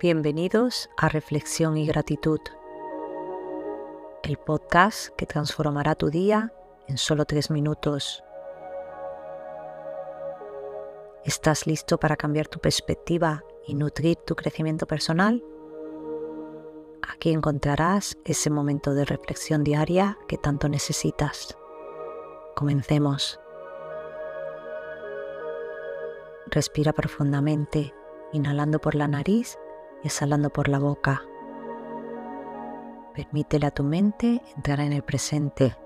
Bienvenidos a Reflexión y Gratitud, el podcast que transformará tu día en solo tres minutos. ¿Estás listo para cambiar tu perspectiva y nutrir tu crecimiento personal? Aquí encontrarás ese momento de reflexión diaria que tanto necesitas. Comencemos. Respira profundamente, inhalando por la nariz exhalando por la boca. Permítele a tu mente entrar en el presente.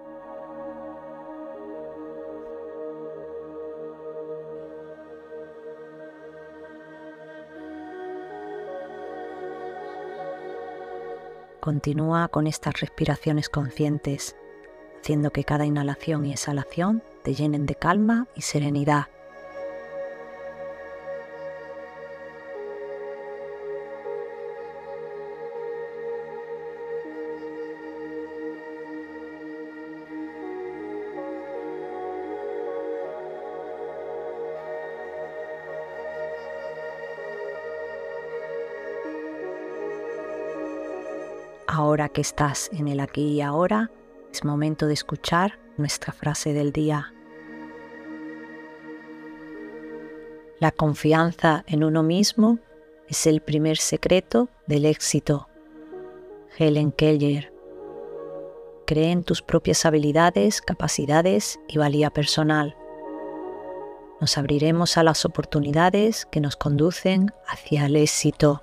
Continúa con estas respiraciones conscientes, haciendo que cada inhalación y exhalación te llenen de calma y serenidad. Ahora que estás en el aquí y ahora, es momento de escuchar nuestra frase del día. La confianza en uno mismo es el primer secreto del éxito. Helen Keller. Cree en tus propias habilidades, capacidades y valía personal. Nos abriremos a las oportunidades que nos conducen hacia el éxito.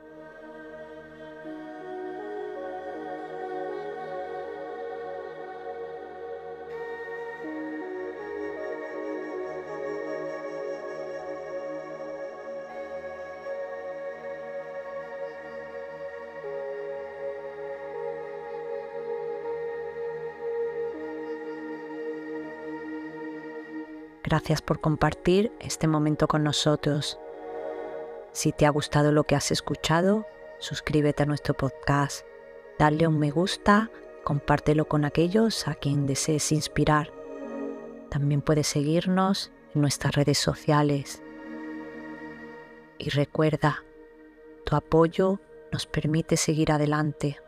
Gracias por compartir este momento con nosotros. Si te ha gustado lo que has escuchado, suscríbete a nuestro podcast, dale un me gusta, compártelo con aquellos a quien desees inspirar. También puedes seguirnos en nuestras redes sociales. Y recuerda, tu apoyo nos permite seguir adelante.